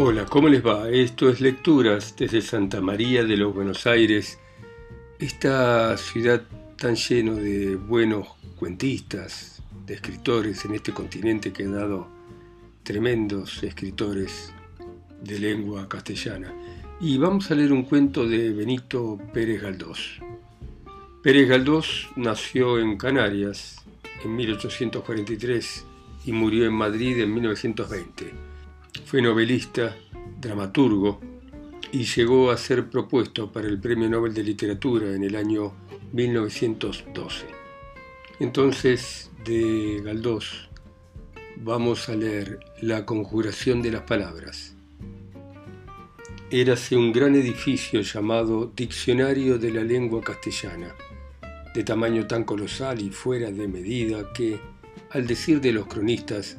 Hola, ¿cómo les va? Esto es Lecturas desde Santa María de los Buenos Aires, esta ciudad tan lleno de buenos cuentistas, de escritores en este continente que ha dado tremendos escritores de lengua castellana. Y vamos a leer un cuento de Benito Pérez Galdós. Pérez Galdós nació en Canarias en 1843 y murió en Madrid en 1920 fue novelista, dramaturgo y llegó a ser propuesto para el Premio Nobel de Literatura en el año 1912. Entonces, de Galdós, vamos a leer La conjuración de las palabras. Érase un gran edificio llamado Diccionario de la Lengua Castellana, de tamaño tan colosal y fuera de medida que, al decir de los cronistas,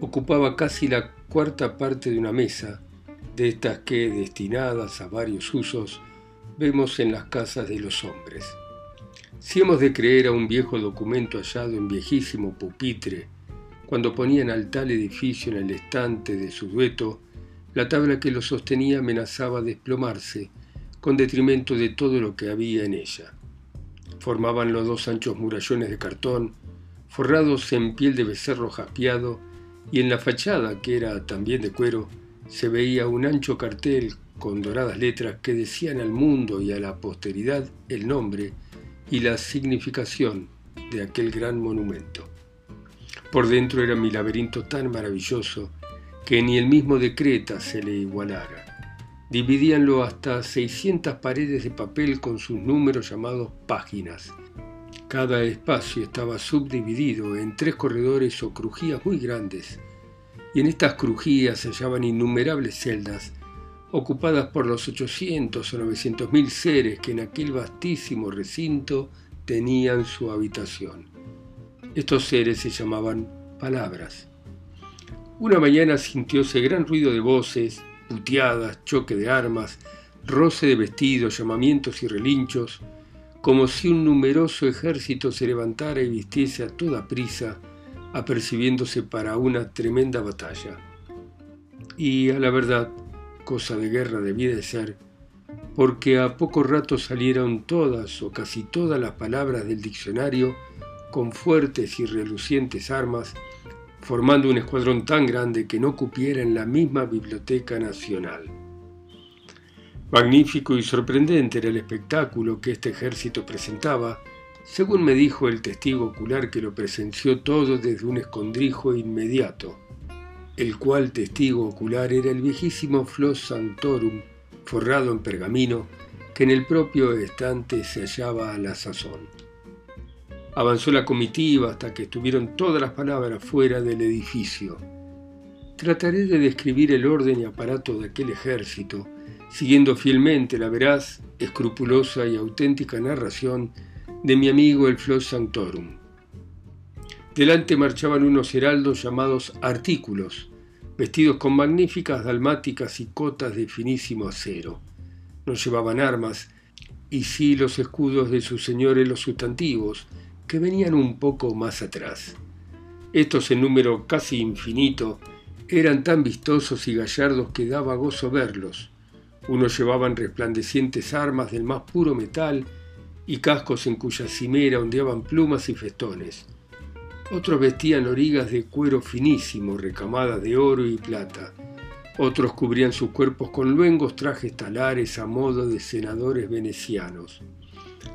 ocupaba casi la cuarta parte de una mesa, de estas que, destinadas a varios usos, vemos en las casas de los hombres. Si hemos de creer a un viejo documento hallado en viejísimo pupitre, cuando ponían al tal edificio en el estante de su dueto, la tabla que lo sostenía amenazaba desplomarse, con detrimento de todo lo que había en ella. Formaban los dos anchos murallones de cartón, forrados en piel de becerro jaspeado, y en la fachada, que era también de cuero, se veía un ancho cartel con doradas letras que decían al mundo y a la posteridad el nombre y la significación de aquel gran monumento. Por dentro era mi laberinto tan maravilloso que ni el mismo de Creta se le igualara. Dividíanlo hasta 600 paredes de papel con sus números llamados páginas. Cada espacio estaba subdividido en tres corredores o crujías muy grandes, y en estas crujías se hallaban innumerables celdas, ocupadas por los 800 o 900 mil seres que en aquel vastísimo recinto tenían su habitación. Estos seres se llamaban palabras. Una mañana sintióse gran ruido de voces, puteadas, choque de armas, roce de vestidos, llamamientos y relinchos, como si un numeroso ejército se levantara y vistiese a toda prisa, apercibiéndose para una tremenda batalla. Y a la verdad, cosa de guerra debía de ser, porque a poco rato salieron todas o casi todas las palabras del diccionario con fuertes y relucientes armas, formando un escuadrón tan grande que no cupiera en la misma Biblioteca Nacional. Magnífico y sorprendente era el espectáculo que este ejército presentaba, según me dijo el testigo ocular que lo presenció todo desde un escondrijo inmediato, el cual testigo ocular era el viejísimo Flos Santorum, forrado en pergamino, que en el propio estante se hallaba a la sazón. Avanzó la comitiva hasta que estuvieron todas las palabras fuera del edificio. Trataré de describir el orden y aparato de aquel ejército, siguiendo fielmente la veraz, escrupulosa y auténtica narración de mi amigo el Flos Sanctorum. Delante marchaban unos heraldos llamados artículos, vestidos con magníficas dalmáticas y cotas de finísimo acero. No llevaban armas, y sí los escudos de sus señores los sustantivos, que venían un poco más atrás. Estos en número casi infinito eran tan vistosos y gallardos que daba gozo verlos, unos llevaban resplandecientes armas del más puro metal y cascos en cuya cimera ondeaban plumas y festones. Otros vestían origas de cuero finísimo, recamadas de oro y plata. Otros cubrían sus cuerpos con luengos trajes talares a modo de senadores venecianos.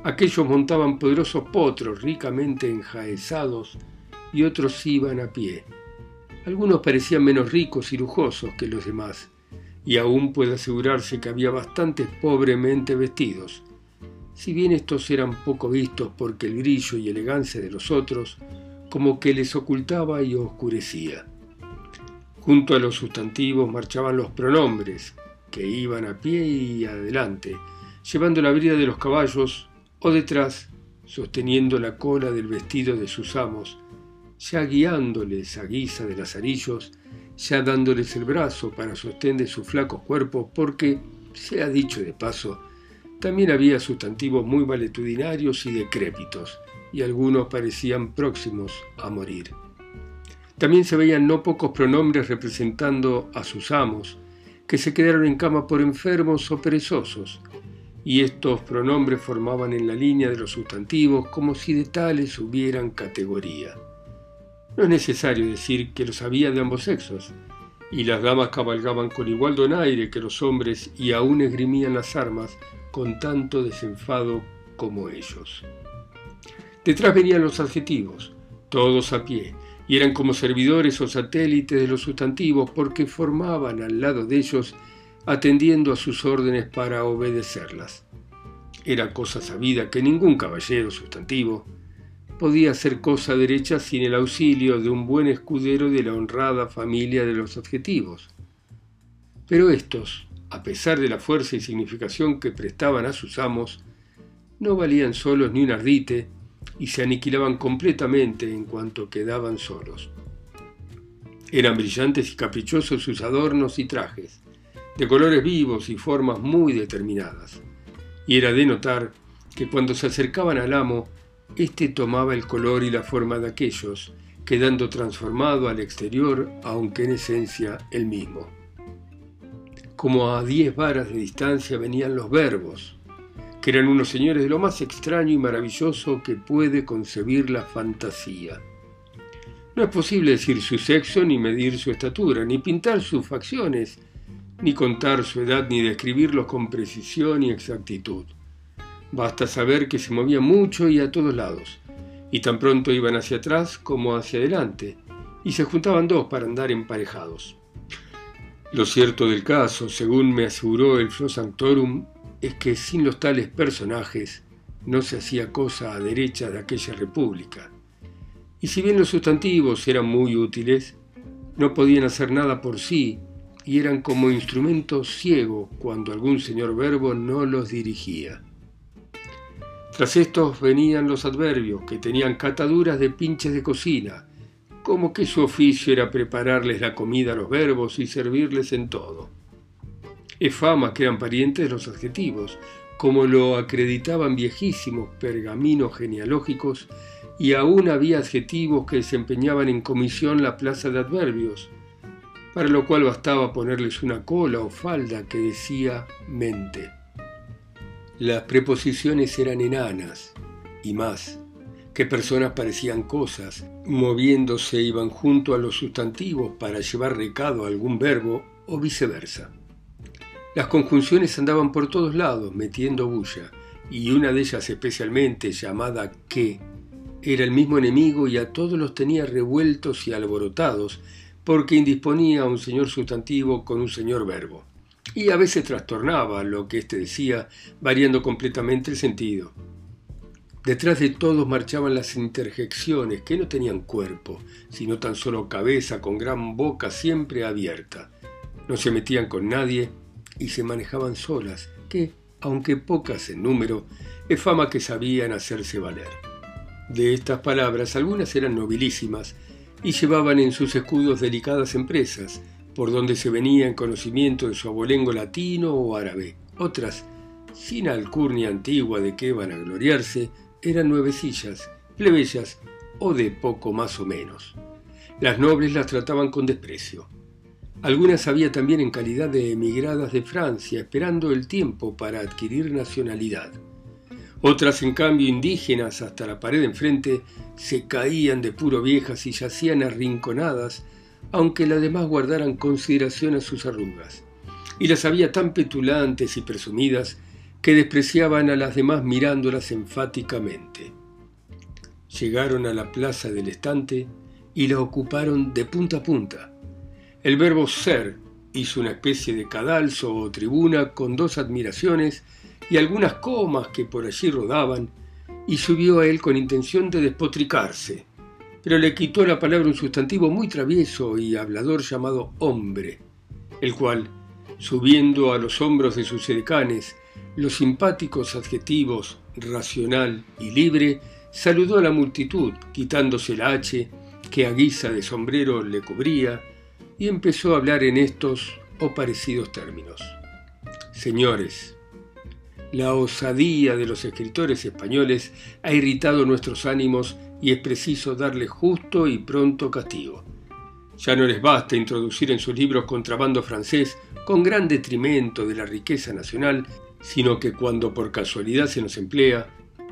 Aquellos montaban poderosos potros ricamente enjaezados y otros iban a pie. Algunos parecían menos ricos y lujosos que los demás, y aún puede asegurarse que había bastantes pobremente vestidos, si bien estos eran poco vistos porque el brillo y elegancia de los otros como que les ocultaba y oscurecía. Junto a los sustantivos marchaban los pronombres, que iban a pie y adelante, llevando la brida de los caballos o detrás, sosteniendo la cola del vestido de sus amos, ya guiándoles a guisa de lazarillos ya dándoles el brazo para sostén de sus flacos cuerpos, porque, se ha dicho de paso, también había sustantivos muy valetudinarios y decrépitos, y algunos parecían próximos a morir. También se veían no pocos pronombres representando a sus amos, que se quedaron en cama por enfermos o perezosos, y estos pronombres formaban en la línea de los sustantivos como si de tales hubieran categoría. No es necesario decir que los había de ambos sexos, y las damas cabalgaban con igual donaire que los hombres y aún esgrimían las armas con tanto desenfado como ellos. Detrás venían los adjetivos, todos a pie, y eran como servidores o satélites de los sustantivos porque formaban al lado de ellos atendiendo a sus órdenes para obedecerlas. Era cosa sabida que ningún caballero sustantivo podía hacer cosa derecha sin el auxilio de un buen escudero de la honrada familia de los adjetivos. Pero estos, a pesar de la fuerza y significación que prestaban a sus amos, no valían solos ni un ardite y se aniquilaban completamente en cuanto quedaban solos. Eran brillantes y caprichosos sus adornos y trajes, de colores vivos y formas muy determinadas, y era de notar que cuando se acercaban al amo, éste tomaba el color y la forma de aquellos, quedando transformado al exterior, aunque en esencia el mismo. Como a diez varas de distancia venían los verbos, que eran unos señores de lo más extraño y maravilloso que puede concebir la fantasía. No es posible decir su sexo, ni medir su estatura, ni pintar sus facciones, ni contar su edad, ni describirlos con precisión y exactitud. Basta saber que se movían mucho y a todos lados, y tan pronto iban hacia atrás como hacia adelante, y se juntaban dos para andar emparejados. Lo cierto del caso, según me aseguró el Flo Sanctorum, es que sin los tales personajes no se hacía cosa a derecha de aquella república. Y si bien los sustantivos eran muy útiles, no podían hacer nada por sí y eran como instrumentos ciegos cuando algún señor verbo no los dirigía. Tras estos venían los adverbios, que tenían cataduras de pinches de cocina, como que su oficio era prepararles la comida a los verbos y servirles en todo. Es fama que eran parientes los adjetivos, como lo acreditaban viejísimos pergaminos genealógicos, y aún había adjetivos que desempeñaban en comisión la plaza de adverbios, para lo cual bastaba ponerles una cola o falda que decía mente. Las preposiciones eran enanas, y más, que personas parecían cosas, moviéndose iban junto a los sustantivos para llevar recado a algún verbo o viceversa. Las conjunciones andaban por todos lados metiendo bulla, y una de ellas especialmente, llamada que, era el mismo enemigo y a todos los tenía revueltos y alborotados, porque indisponía a un señor sustantivo con un señor verbo, y a veces trastornaba lo que éste decía, variando completamente el sentido. Detrás de todos marchaban las interjecciones, que no tenían cuerpo, sino tan solo cabeza con gran boca siempre abierta. No se metían con nadie, y se manejaban solas, que, aunque pocas en número, es fama que sabían hacerse valer. De estas palabras algunas eran nobilísimas y llevaban en sus escudos delicadas empresas, por donde se venía en conocimiento de su abolengo latino o árabe. Otras, sin alcurnia antigua de que van a gloriarse, eran nuevecillas, plebeyas o de poco más o menos. Las nobles las trataban con desprecio. Algunas había también en calidad de emigradas de Francia, esperando el tiempo para adquirir nacionalidad. Otras, en cambio, indígenas hasta la pared enfrente, se caían de puro viejas y yacían arrinconadas, aunque las demás guardaran consideración a sus arrugas. Y las había tan petulantes y presumidas que despreciaban a las demás mirándolas enfáticamente. Llegaron a la plaza del estante y la ocuparon de punta a punta el verbo ser hizo una especie de cadalso o tribuna con dos admiraciones y algunas comas que por allí rodaban, y subió a él con intención de despotricarse, pero le quitó la palabra un sustantivo muy travieso y hablador llamado hombre, el cual, subiendo a los hombros de sus edecanes los simpáticos adjetivos racional y libre, saludó a la multitud, quitándose la H que a guisa de sombrero le cubría, y empezó a hablar en estos o parecidos términos. Señores, la osadía de los escritores españoles ha irritado nuestros ánimos y es preciso darle justo y pronto castigo. Ya no les basta introducir en sus libros contrabando francés con gran detrimento de la riqueza nacional, sino que cuando por casualidad se nos emplea,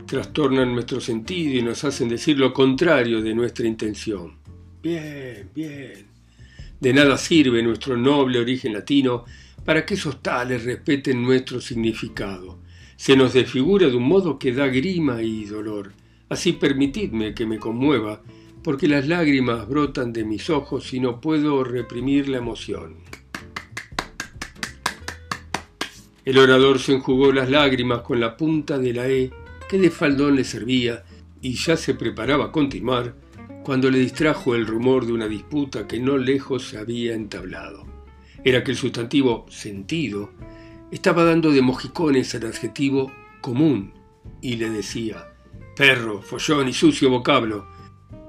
trastornan nuestro sentido y nos hacen decir lo contrario de nuestra intención. Bien, bien. De nada sirve nuestro noble origen latino para que esos tales respeten nuestro significado. Se nos desfigura de un modo que da grima y dolor. Así permitidme que me conmueva, porque las lágrimas brotan de mis ojos y no puedo reprimir la emoción. El orador se enjugó las lágrimas con la punta de la E que de faldón le servía y ya se preparaba a continuar cuando le distrajo el rumor de una disputa que no lejos se había entablado. Era que el sustantivo sentido estaba dando de mojicones al adjetivo común y le decía, perro, follón y sucio vocablo,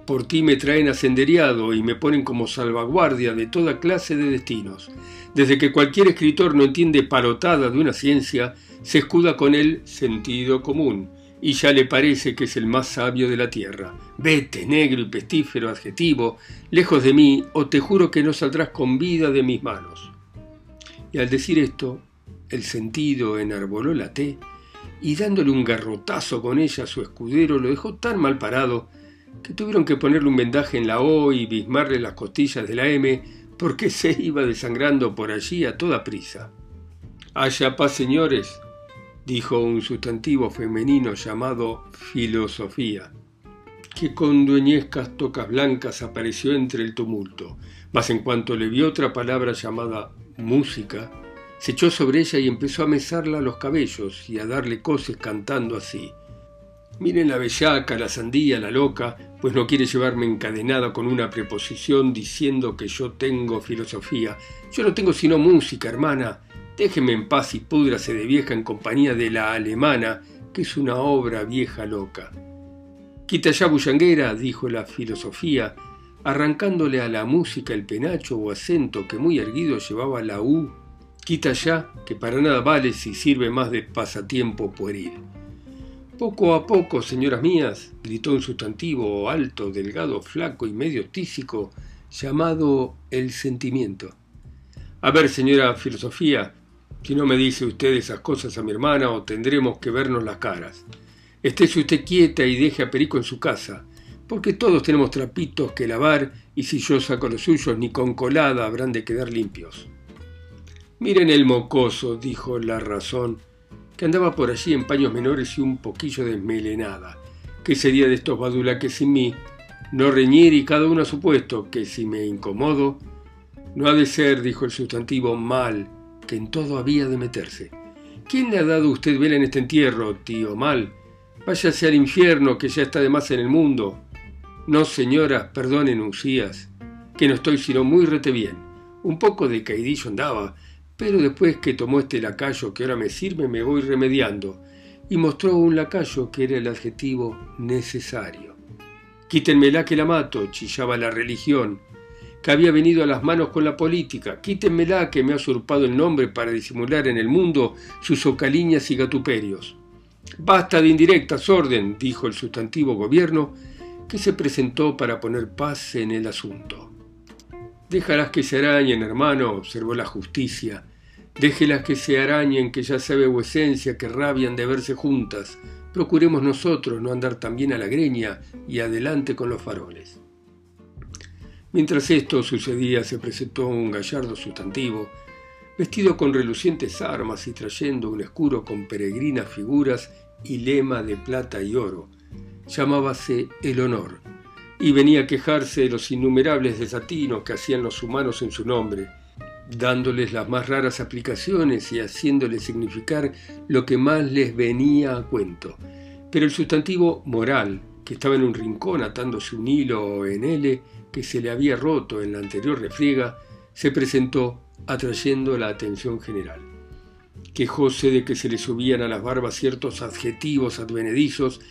por ti me traen ascenderiado y me ponen como salvaguardia de toda clase de destinos. Desde que cualquier escritor no entiende parotada de una ciencia, se escuda con el sentido común, y ya le parece que es el más sabio de la tierra. Vete, negro y pestífero adjetivo, lejos de mí, o te juro que no saldrás con vida de mis manos. Y al decir esto, el sentido enarboló la T, y dándole un garrotazo con ella a su escudero lo dejó tan mal parado que tuvieron que ponerle un vendaje en la O y bismarle las costillas de la M porque se iba desangrando por allí a toda prisa. Haya paz, señores, dijo un sustantivo femenino llamado filosofía, que con dueñescas tocas blancas apareció entre el tumulto, mas en cuanto le vio otra palabra llamada música, se echó sobre ella y empezó a mesarla los cabellos y a darle coces cantando así. Miren la bellaca, la sandía, la loca, pues no quiere llevarme encadenada con una preposición diciendo que yo tengo filosofía. Yo no tengo sino música, hermana, Déjeme en paz y púdrase de vieja en compañía de la alemana, que es una obra vieja loca. Quita ya bullanguera, dijo la filosofía, arrancándole a la música el penacho o acento que muy erguido llevaba la U. Quita ya, que para nada vale si sirve más de pasatiempo pueril. Poco a poco, señoras mías, gritó un sustantivo alto, delgado, flaco y medio tísico, llamado el sentimiento. A ver, señora filosofía, si no me dice usted esas cosas a mi hermana o tendremos que vernos las caras. Estése usted quieta y deje a Perico en su casa, porque todos tenemos trapitos que lavar y si yo saco los suyos ni con colada habrán de quedar limpios. Miren el mocoso, dijo la razón, que andaba por allí en paños menores y un poquillo desmelenada. ¿Qué sería de estos badulaques sin mí? No reñir y cada uno a su puesto, que si me incomodo... No ha de ser, dijo el sustantivo, mal, que en todo había de meterse. ¿Quién le ha dado usted vela en este entierro, tío Mal? Váyase al infierno, que ya está de más en el mundo. No, señora, perdonen, Usías, que no estoy sino muy rete bien. Un poco de caidillo andaba, pero después que tomó este lacayo que ahora me sirve, me voy remediando. Y mostró un lacayo que era el adjetivo necesario. Quítenmela que la mato, chillaba la religión que había venido a las manos con la política. Quítenmela que me ha usurpado el nombre para disimular en el mundo sus ocaliñas y gatuperios. Basta de indirectas, orden, dijo el sustantivo gobierno, que se presentó para poner paz en el asunto. Déjalas que se arañen, hermano, observó la justicia. Déjelas que se arañen, que ya sabe vuecencia que rabian de verse juntas. Procuremos nosotros no andar también a la greña y adelante con los faroles. Mientras esto sucedía, se presentó un gallardo sustantivo, vestido con relucientes armas y trayendo un escudo con peregrinas figuras y lema de plata y oro. Llamábase el honor, y venía a quejarse de los innumerables desatinos que hacían los humanos en su nombre, dándoles las más raras aplicaciones y haciéndoles significar lo que más les venía a cuento. Pero el sustantivo moral, que estaba en un rincón atándose un hilo en L, que se le había roto en la anterior refriega, se presentó atrayendo la atención general. Quejóse de que se le subían a las barbas ciertos adjetivos advenedizos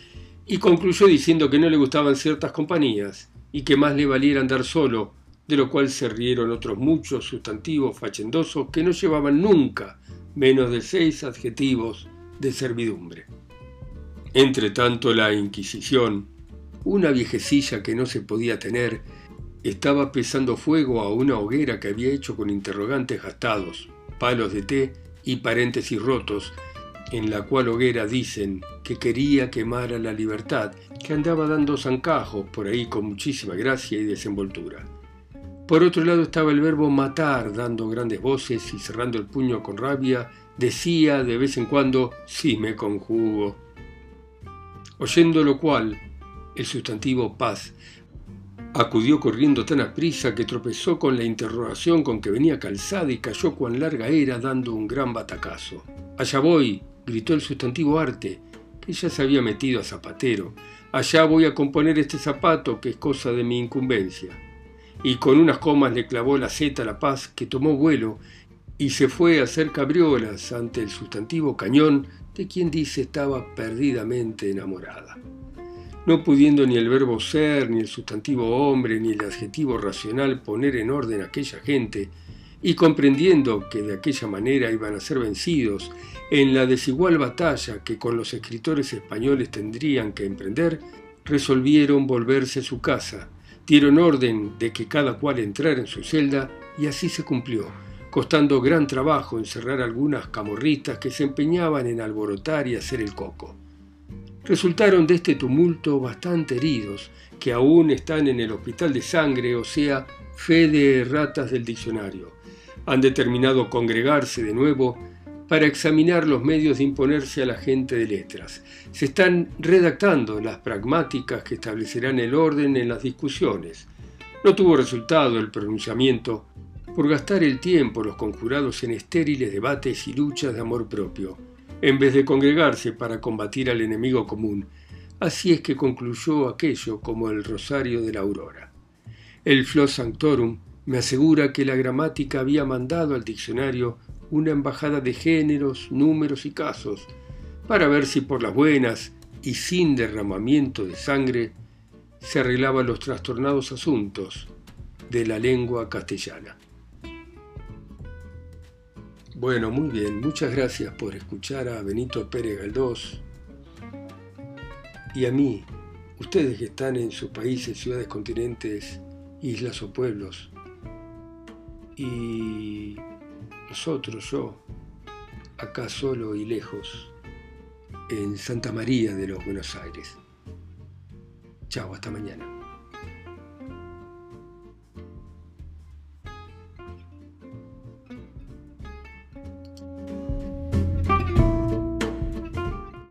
y concluyó diciendo que no le gustaban ciertas compañías y que más le valiera andar solo, de lo cual se rieron otros muchos sustantivos fachendosos que no llevaban nunca menos de seis adjetivos de servidumbre. Entre tanto la Inquisición, una viejecilla que no se podía tener, estaba pesando fuego a una hoguera que había hecho con interrogantes gastados. palos de té y paréntesis rotos, en la cual hoguera dicen que quería quemar a la libertad, que andaba dando zancajos por ahí con muchísima gracia y desenvoltura. Por otro lado estaba el verbo matar, dando grandes voces y cerrando el puño con rabia, decía de vez en cuando, sí me conjugo. Oyendo lo cual, el sustantivo paz acudió corriendo tan a prisa que tropezó con la interrogación con que venía calzada y cayó cuán larga era dando un gran batacazo. Allá voy, gritó el sustantivo arte, que ya se había metido a zapatero. Allá voy a componer este zapato, que es cosa de mi incumbencia. Y con unas comas le clavó la zeta a la paz, que tomó vuelo y se fue a hacer cabriolas ante el sustantivo cañón de quien dice estaba perdidamente enamorada. No pudiendo ni el verbo ser, ni el sustantivo hombre, ni el adjetivo racional poner en orden a aquella gente, y comprendiendo que de aquella manera iban a ser vencidos en la desigual batalla que con los escritores españoles tendrían que emprender, resolvieron volverse a su casa, dieron orden de que cada cual entrara en su celda y así se cumplió, costando gran trabajo encerrar algunas camorritas que se empeñaban en alborotar y hacer el coco. Resultaron de este tumulto bastante heridos, que aún están en el hospital de sangre, o sea, fe de ratas del diccionario. Han determinado congregarse de nuevo para examinar los medios de imponerse a la gente de letras. Se están redactando las pragmáticas que establecerán el orden en las discusiones. No tuvo resultado el pronunciamiento por gastar el tiempo los conjurados en estériles debates y luchas de amor propio, en vez de congregarse para combatir al enemigo común. Así es que concluyó aquello como el rosario de la aurora. El Flos Sanctorum me asegura que la gramática había mandado al diccionario una embajada de géneros, números y casos, para ver si por las buenas y sin derramamiento de sangre se arreglaban los trastornados asuntos de la lengua castellana. Bueno, muy bien, muchas gracias por escuchar a Benito Pérez Galdós y a mí, ustedes que están en sus países, ciudades, continentes, islas o pueblos, y nosotros, yo, acá solo y lejos, en Santa María de los Buenos Aires. Chao, hasta mañana.